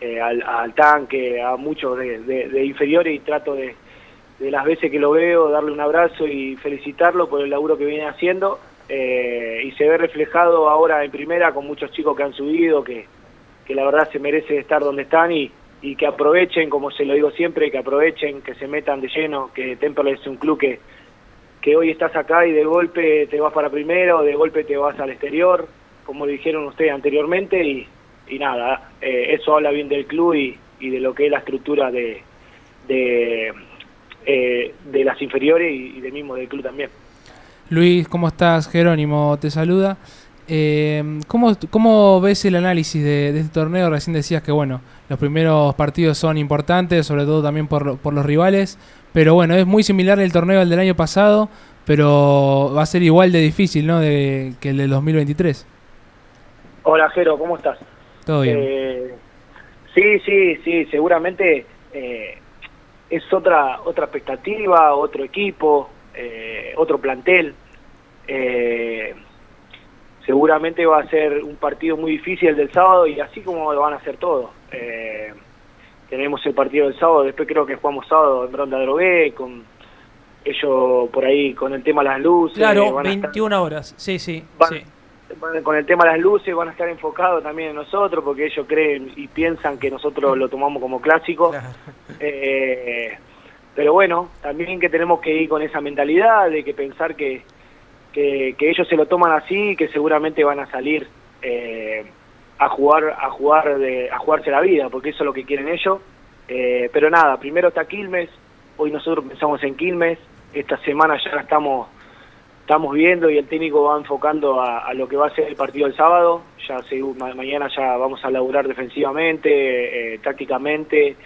eh, al, al tanque, a muchos de, de- de inferiores y trato de, de las veces que lo veo darle un abrazo y felicitarlo por el laburo que viene haciendo. Eh, y se ve reflejado ahora en primera con muchos chicos que han subido, que, que la verdad se merece estar donde están y, y que aprovechen, como se lo digo siempre, que aprovechen, que se metan de lleno, que Temperley es un club que, que hoy estás acá y de golpe te vas para primero, de golpe te vas al exterior, como dijeron ustedes anteriormente, y, y nada, eh, eso habla bien del club y, y de lo que es la estructura de, de, eh, de las inferiores y, y de mismo del club también. Luis, ¿cómo estás? Jerónimo te saluda. Eh, ¿cómo, cómo ves el análisis de, de este torneo? Recién decías que bueno, los primeros partidos son importantes, sobre todo también por, por los rivales, pero bueno, es muy similar el torneo al del año pasado, pero va a ser igual de difícil, ¿no? De, que el del 2023. Hola Jero, ¿cómo estás? Todo bien. Eh, sí, sí, sí, seguramente eh, es otra otra expectativa, otro equipo, eh, otro plantel. Eh, seguramente va a ser un partido muy difícil el del sábado y así como lo van a ser todos. Eh, tenemos el partido del sábado, después creo que jugamos sábado en Ronda Drogué, con ellos por ahí con el tema de las luces. Claro, van a estar- 21 horas. Sí, sí, Van- sí. bueno, con el tema de las luces van a estar enfocados también en nosotros porque ellos creen y piensan que nosotros lo tomamos como clásico. Claro. Eh, pero bueno, también que tenemos que ir con esa mentalidad de que pensar que, que, ellos se lo toman así y que seguramente van a salir eh, a jugar a jugar de, a jugarse la vida porque eso es lo que quieren ellos. Eh, pero nada, primero está Quilmes, hoy nosotros pensamos en Quilmes, esta semana ya la estamos estamos viendo y el técnico va enfocando a, lo que va a ser el partido del sábado. Ya se- ma- mañana ya vamos a laburar defensivamente, eh, tácticamente,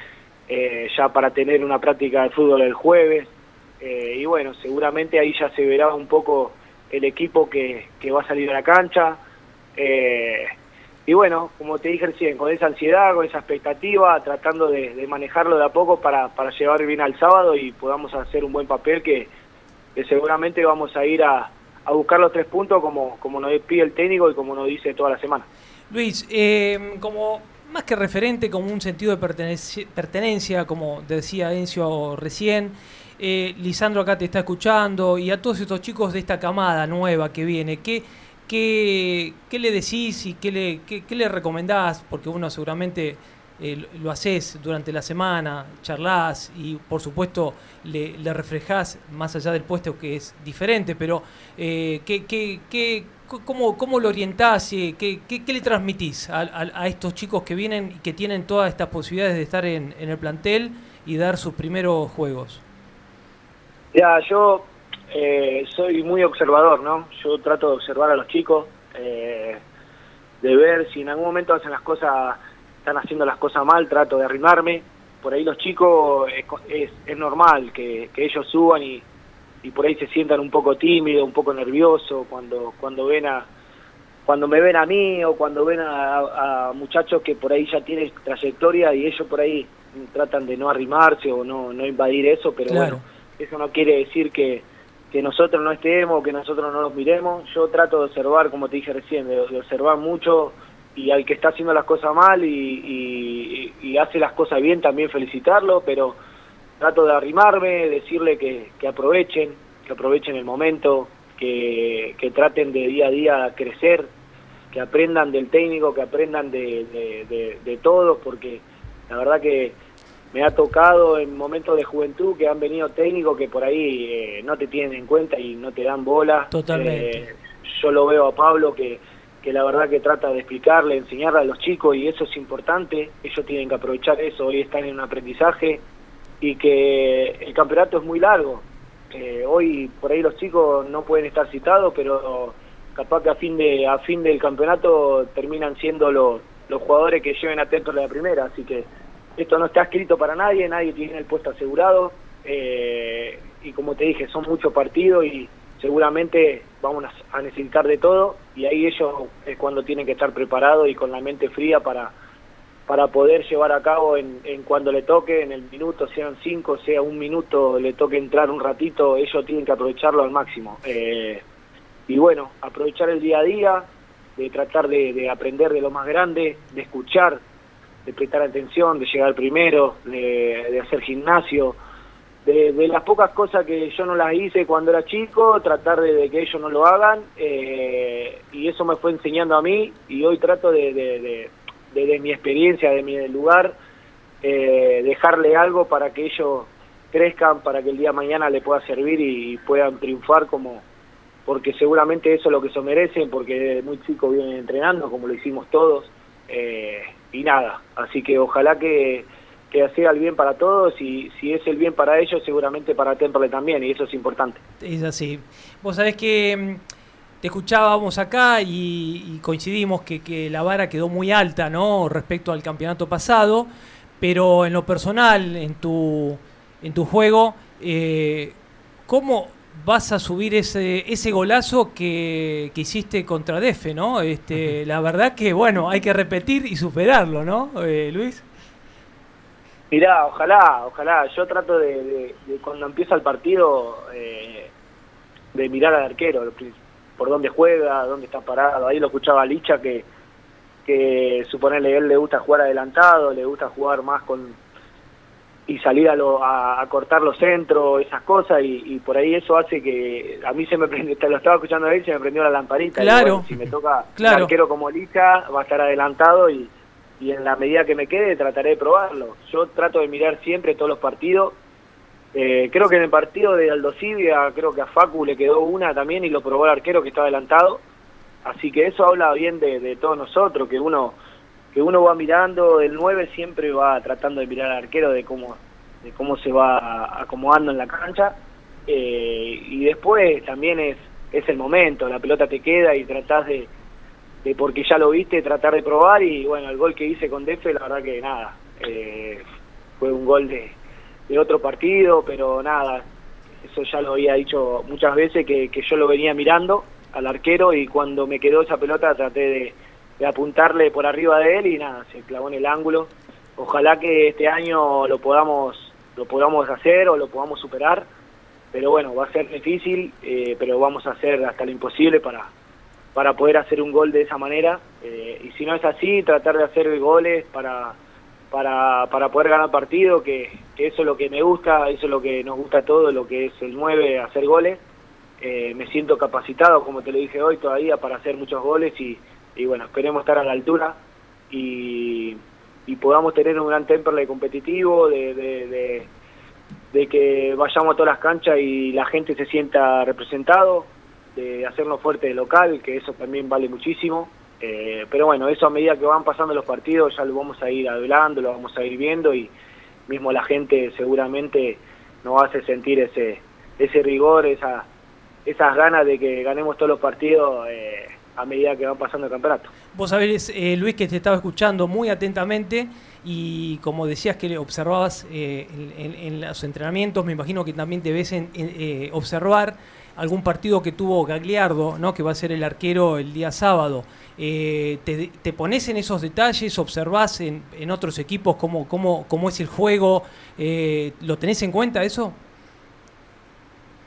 eh, ya para tener una práctica de fútbol el jueves. Eh, y bueno, seguramente ahí ya se verá un poco el equipo que, que va a salir a la cancha. Eh, y bueno, como te dije recién, con esa ansiedad, con esa expectativa, tratando de, manejarlo de a poco para, llevar bien al sábado y podamos hacer un buen papel que, seguramente vamos a ir a, buscar los tres puntos como, nos pide el técnico y como nos dice toda la semana. Luis, eh, como más que referente, como un sentido de pertenencia, como decía Encio recién. Eh, Lisandro acá te está escuchando y a todos estos chicos de esta camada nueva que viene, ¿qué, qué, qué le decís y qué le, qué, qué le recomendás? Porque uno seguramente eh, lo haces durante la semana, charlas y por supuesto le, le, reflejás más allá del puesto que es diferente, pero eh, ¿qué, qué, qué, cómo, cómo, lo orientás? y ¿Qué, qué, le transmitís a, a, estos chicos que vienen y que tienen todas estas posibilidades de estar en el plantel y dar sus primeros juegos? Ya, yo eh, soy muy observador, ¿no? Yo trato de observar a los chicos, eh, de ver si en algún momento hacen las cosas están haciendo las cosas mal, trato de arrimarme. Por ahí los chicos es, es, normal que, que, ellos suban y, y, por ahí se sientan un poco tímidos, un poco nerviosos cuando, cuando ven a cuando me ven a mí o cuando ven a, a, muchachos que por ahí ya tienen trayectoria y ellos por ahí tratan de no arrimarse o no, no invadir eso, pero bueno, eso no quiere decir que, que nosotros no estemos, que nosotros no los miremos. Yo trato de observar, como te dije recién, de, observar mucho y al que está haciendo las cosas mal y, y, y, hace las cosas bien también felicitarlo, pero trato de arrimarme, decirle que, que aprovechen, que aprovechen el momento, que, que, traten de día a día crecer, que aprendan del técnico, que aprendan de, de todos, porque la verdad que me ha tocado en momentos de juventud que han venido técnicos que por ahí eh, no te tienen en cuenta y no te dan bola. Totalmente. Eh, yo lo veo a Pablo que que la verdad que trata de explicarle, enseñarle a los chicos y eso es importante, ellos tienen que aprovechar eso, hoy están en un aprendizaje y que el campeonato es muy largo, eh, hoy por ahí los chicos no pueden estar citados, pero capaz que a fin de a fin del campeonato terminan siendo los, los jugadores que lleven a la primera, así que esto no está escrito para nadie, nadie tiene el puesto asegurado eh, y como te dije, son muchos partidos y seguramente vamos a necesitar de todo y ahí ellos es cuando tienen que estar preparados y con la mente fría para para poder llevar a cabo en, en cuando le toque, en el minuto, sean cinco, sea un minuto, le toque entrar un ratito, ellos tienen que aprovecharlo al máximo. Eh, y bueno, aprovechar el día a día, de tratar de, de, aprender de lo más grande, de escuchar, de prestar atención, de llegar primero, de, hacer gimnasio, de, de, las pocas cosas que yo no las hice cuando era chico, tratar de, que ellos no lo hagan, eh, y eso me fue enseñando a mí, y hoy trato de, de, mi experiencia, de mi lugar, eh, dejarle algo para que ellos crezcan, para que el día de mañana le pueda servir y, puedan triunfar como porque seguramente eso es lo que se merecen, porque muy chicos vienen entrenando, como lo hicimos todos, eh, y nada, así que ojalá que que sea el bien para todos y si es el bien para ellos, seguramente para Temple también, y eso es importante. Es así. Vos sabés que mm, te escuchábamos acá y, coincidimos que, que, la vara quedó muy alta, ¿no? Respecto al campeonato pasado, pero en lo personal, en tu, en tu juego, eh, ¿cómo vas a subir ese, ese golazo que, que hiciste contra Defe, ¿no? Este, la verdad que, bueno, hay que repetir y superarlo, ¿no, eh, Luis? Mirá, ojalá, ojalá. Yo trato de, de, de cuando empieza el partido eh, de mirar al arquero, por dónde juega, dónde está parado. Ahí lo escuchaba Licha que, que suponerle él le gusta jugar adelantado, le gusta jugar más con y salir a, lo, a, a cortar los centros, esas cosas, y, y, por ahí eso hace que a mí se me prende, lo estaba escuchando a él, se me prendió la lamparita. Claro. Y bueno, si me toca claro. arquero como Licha, va a estar adelantado y y en la medida que me quede trataré de probarlo. Yo trato de mirar siempre todos los partidos. Eh, creo que en el partido de Aldo Civia, creo que a Facu le quedó una también y lo probó el arquero que está adelantado. Así que eso habla bien de, de todos nosotros, que uno que uno va mirando, el 9 siempre va tratando de mirar al arquero de cómo de cómo se va acomodando en la cancha. Eh, y después también es, es el momento, la pelota te queda y tratás de, de porque ya lo viste, tratar de probar y bueno, el gol que hice con Defe, la verdad que nada, eh, fue un gol de, de, otro partido, pero nada, eso ya lo había dicho muchas veces que, que, yo lo venía mirando al arquero y cuando me quedó esa pelota traté de, de, apuntarle por arriba de él y nada, se clavó en el ángulo. Ojalá que este año lo podamos, lo podamos hacer o lo podamos superar, pero bueno, va a ser difícil, eh, pero vamos a hacer hasta lo imposible para para poder hacer un gol de esa manera. Eh, y si no es así, tratar de hacer goles para, para, para poder ganar partido, que, eso es lo que me gusta, eso es lo que nos gusta a todos, lo que es el 9, hacer goles. Eh, me siento capacitado, como te lo dije hoy, todavía para hacer muchos goles y, y bueno, esperemos estar a la altura y, y podamos tener un gran Temperley competitivo, de, de, de, que vayamos a todas las canchas y la gente se sienta representado, de hacernos fuerte de local, que eso también vale muchísimo. Eh, pero bueno, eso a medida que van pasando los partidos ya lo vamos a ir hablando, lo vamos a ir viendo y mismo la gente seguramente nos hace sentir ese ese rigor, esa, esas ganas de que ganemos todos los partidos. Eh, a medida que va pasando el campeonato. Vos sabés, eh, Luis, que te estaba escuchando muy atentamente y como decías que observabas eh, en, los entrenamientos, me imagino que también debes en, eh, observar algún partido que tuvo Gagliardo, ¿no? que va a ser el arquero el día sábado. Te, te, pones en esos detalles? ¿Observás en, otros equipos cómo, cómo, cómo es el juego? ¿Lo tenés en cuenta eso?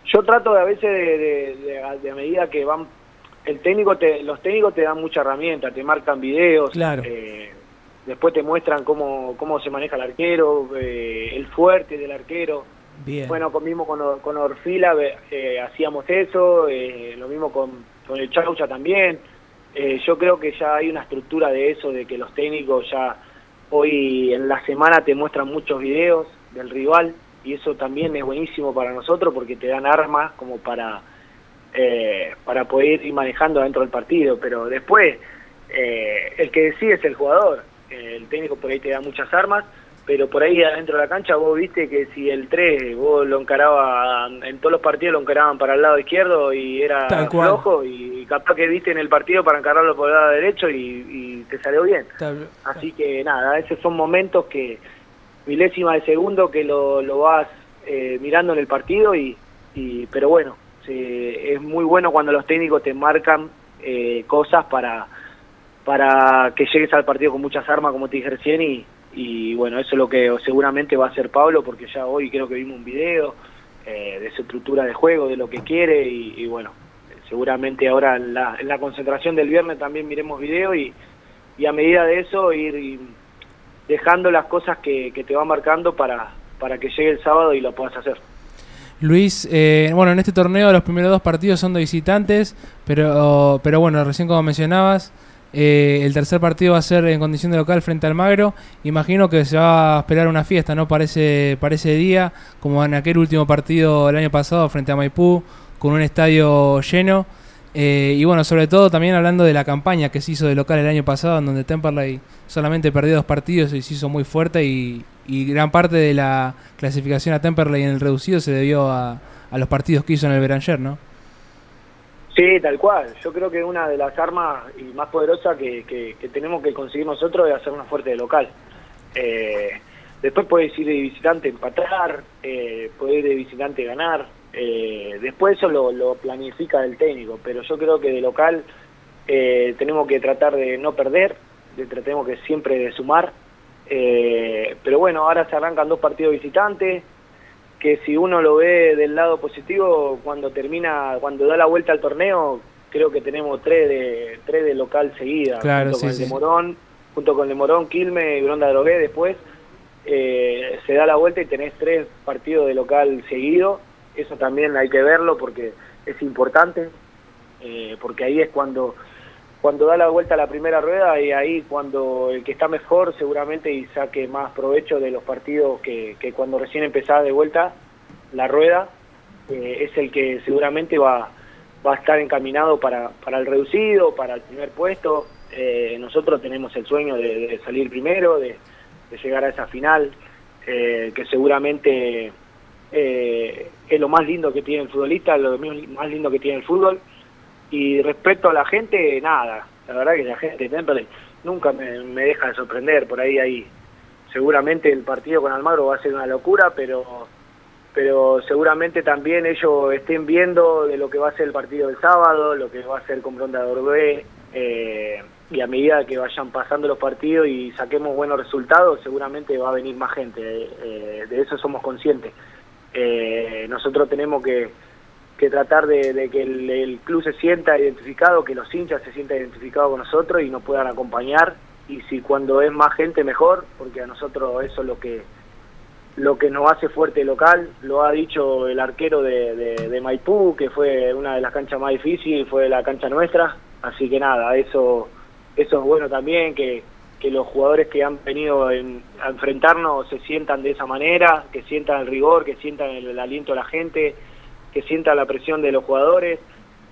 Yo trato de a veces de, de a medida que van el técnico te, los técnicos te dan mucha herramienta, te marcan videos, eh, después te muestran cómo, cómo se maneja el arquero, eh, el fuerte del arquero. Bueno, con, mismo con, con Orfila eh, hacíamos eso, lo mismo con, con el Chaucha también. yo creo que ya hay una estructura de eso, de que los técnicos ya hoy en la semana te muestran muchos videos del rival y eso también es buenísimo para nosotros porque te dan armas como para eh, para poder ir manejando dentro del partido, pero después eh, el que decide es el jugador, el técnico por ahí te da muchas armas, pero por ahí adentro de la cancha vos viste que si el 3 vos lo encaraba, en todos los partidos lo encaraban para el lado izquierdo y era flojo y capaz que viste en el partido para encararlo por el lado derecho y, te salió bien. Así que nada, esos son momentos que milésima de segundo que lo, lo vas eh, mirando en el partido y, y pero bueno, es muy bueno cuando los técnicos te marcan eh, cosas para, para que llegues al partido con muchas armas, como te dije recién, y, y bueno, eso es lo que seguramente va a hacer Pablo, porque ya hoy creo que vimos un video eh, de su estructura de juego, de lo que quiere, y, bueno, seguramente ahora en la, en la, concentración del viernes también miremos video y, a medida de eso ir dejando las cosas que, que te van marcando para, para que llegue el sábado y lo puedas hacer. Luis, eh, bueno, en este torneo los primeros dos partidos son de visitantes, pero, pero bueno, recién como mencionabas, eh, el tercer partido va a ser en condición de local frente al Magro. Imagino que se va a esperar una fiesta, ¿no? Para ese, para ese día, como en aquel último partido el año pasado frente a Maipú, con un estadio lleno. Eh, y bueno, sobre todo también hablando de la campaña que se hizo de local el año pasado, en donde Temperley solamente perdió dos partidos y se hizo muy fuerte y, gran parte de la clasificación a Temperley en el reducido se debió a, los partidos que hizo en el Beranger, ¿no? Sí, tal cual. Yo creo que una de las armas y más poderosas que, tenemos que conseguir nosotros es hacer una fuerte de local. Eh, después puedes ir de visitante empatar, eh, puedes ir de visitante ganar, eh, después eso lo, planifica el técnico, pero yo creo que de local eh, tenemos que tratar de no perder, de, tratemos que siempre de sumar. Eh, pero bueno, ahora se arrancan dos partidos visitantes, que si uno lo ve del lado positivo, cuando termina, cuando da la vuelta al torneo, creo que tenemos tres de, tres de local seguida, junto con el de Morón, junto con el de Morón, Quilme y Bronda Drogué después. se da la vuelta y tenés tres partidos de local seguidos eso también hay que verlo porque es importante, eh, porque ahí es cuando cuando da la vuelta a la primera rueda y ahí cuando el que está mejor seguramente y saque más provecho de los partidos que, que cuando recién empezaba de vuelta la rueda eh, es el que seguramente va, va a estar encaminado para, para el reducido, para el primer puesto. Eh, nosotros tenemos el sueño de, salir primero, de, de, llegar a esa final, que seguramente eh, es lo más lindo que tiene el futbolista, lo más lindo que tiene el fútbol. Y respecto a la gente, nada, la verdad que la gente nunca me, deja de sorprender, por ahí ahí seguramente el partido con Almagro va a ser una locura, pero pero seguramente también ellos estén viendo de lo que va a ser el partido del sábado, lo que va a ser con Bronda de eh, y a medida que vayan pasando los partidos y saquemos buenos resultados, seguramente va a venir más gente, eh, de eso somos conscientes. Eh, nosotros tenemos que, que tratar de, de que el, club se sienta identificado, que los hinchas se sientan identificados con nosotros y nos puedan acompañar. Y si cuando es más gente, mejor, porque a nosotros eso es lo que lo que nos hace fuerte local, lo ha dicho el arquero de, Maipú, que fue una de las canchas más difíciles, fue la cancha nuestra, así que nada, eso, eso es bueno también, que, que los jugadores que han venido en- a enfrentarnos se sientan de esa manera, que sientan el rigor, que sientan el aliento de la gente, que sientan la presión de los jugadores,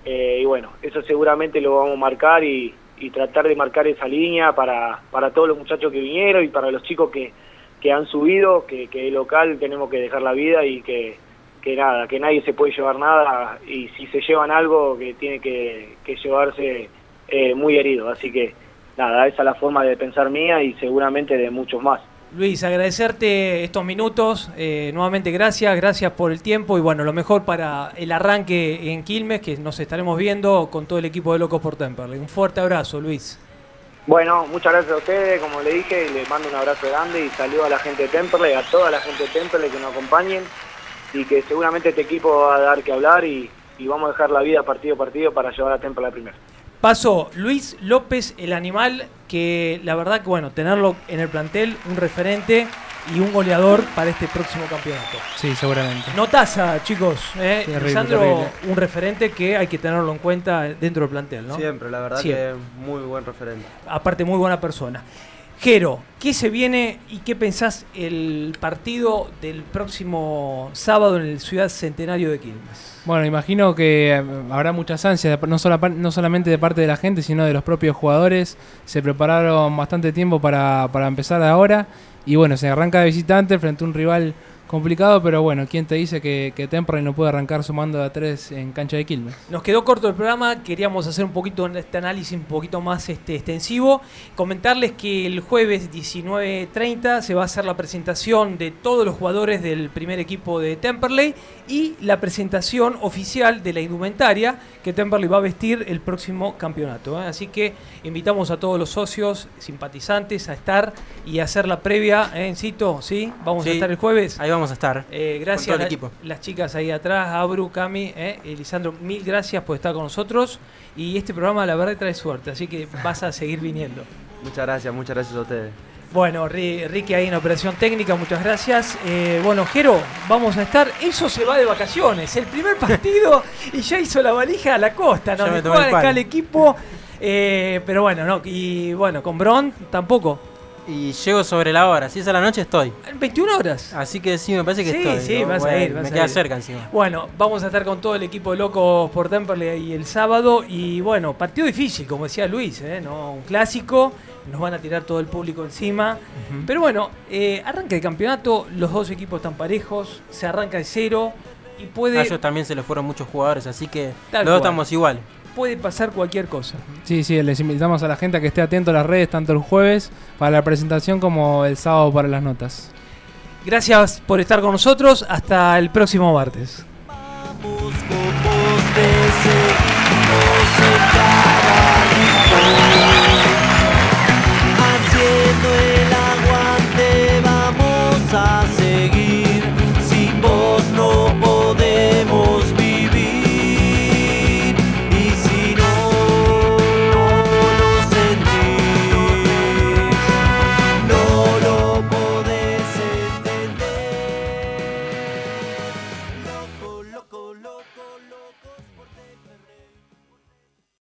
eh, y bueno, eso seguramente lo vamos a marcar y, y tratar de marcar esa línea para, para todos los muchachos que vinieron y para los chicos que, que han subido, que, que local tenemos que dejar la vida y que, que nada, que nadie se puede llevar nada y si se llevan algo que tiene que, que llevarse eh, muy herido. Así que nada, esa es la forma de pensar mía y seguramente de muchos más. Luis, agradecerte estos minutos. eh, nuevamente gracias, gracias por el tiempo y bueno, lo mejor para el arranque en Quilmes, que nos estaremos viendo con todo el equipo de Locos por Temperley. Un fuerte abrazo, Luis. Bueno, muchas gracias a ustedes, como le dije, les mando un abrazo grande y saludo a la gente de Temperley, a toda la gente de Temperley que nos acompañen y que seguramente este equipo va a dar que hablar y, y vamos a dejar la vida partido a partido para llevar a Temperley primero. Paso Luis López, el animal, que la verdad que bueno, tenerlo en el plantel, un referente y un goleador para este próximo campeonato. Sí, seguramente. Notaza, chicos. ¿eh? Terrible, Lisandro, terrible. un referente que hay que tenerlo en cuenta dentro del plantel, ¿no? Siempre, la verdad Siempre. que es muy buen referente. aparte muy buena persona. Jero, ¿qué se viene y qué pensás el partido del próximo sábado en el Ciudad Centenario de Quilmes? Bueno, imagino que eh, habrá muchas ansias, no, no solamente de parte de la gente, sino de los propios jugadores. Se prepararon bastante tiempo para, para empezar ahora. Y bueno, se arranca de visitante frente a un rival complicado, pero bueno, ¿quién te dice que, que Temperley no puede arrancar sumando a tres en cancha de Quilmes? Nos quedó corto el programa, queríamos hacer un poquito este análisis un poquito más este, extensivo. Comentarles que el jueves 19.30 se va a hacer la presentación de todos los jugadores del primer equipo de Temperley y la presentación oficial de la indumentaria que Temperley va a vestir el próximo campeonato. ¿eh? Así que invitamos a todos los socios, simpatizantes a estar y a hacer la previa, ¿eh, Encito? ¿Sí? Vamos a estar el jueves. Ahí vamos a estar. Eh, Con gracias todo el la- equipo. las chicas ahí atrás, Abru, Cami, eh, Elisandro, mil gracias por estar con nosotros. Y este programa la verdad trae suerte, así que vas a seguir viniendo. Muchas gracias, muchas gracias a ustedes. Bueno, Ri- Ricky ahí en operación técnica, muchas gracias. Eh, bueno, Jero, vamos a estar. Eso se va de vacaciones. El primer partido y ya hizo la valija a la costa. Nos me dejó acá el equipo. eh, pero bueno, no. Y bueno, con Bron tampoco. Y llego sobre la hora. Si es a la noche, estoy. 21 horas. Así que sí, me parece que Sí, estoy. sí, ¿no? vas a Bueno, ir, vas me a queda ir. cerca encima. Bueno, vamos a estar con todo el equipo de Locos por Temperley y el sábado. Y bueno, partido difícil, como decía Luis, ¿eh? ¿no? un clásico. Nos van a tirar todo el público encima. Pero bueno, eh, arranca el campeonato, los dos equipos están parejos, se arranca de cero y puede, A ellos también se les fueron muchos jugadores, así que Tal los dos estamos igual. Puede pasar cualquier cosa. Sí, sí, les invitamos a la gente a que esté atento a las redes, tanto el jueves para la presentación como el sábado para las notas. Gracias por estar con nosotros. Hasta el próximo martes.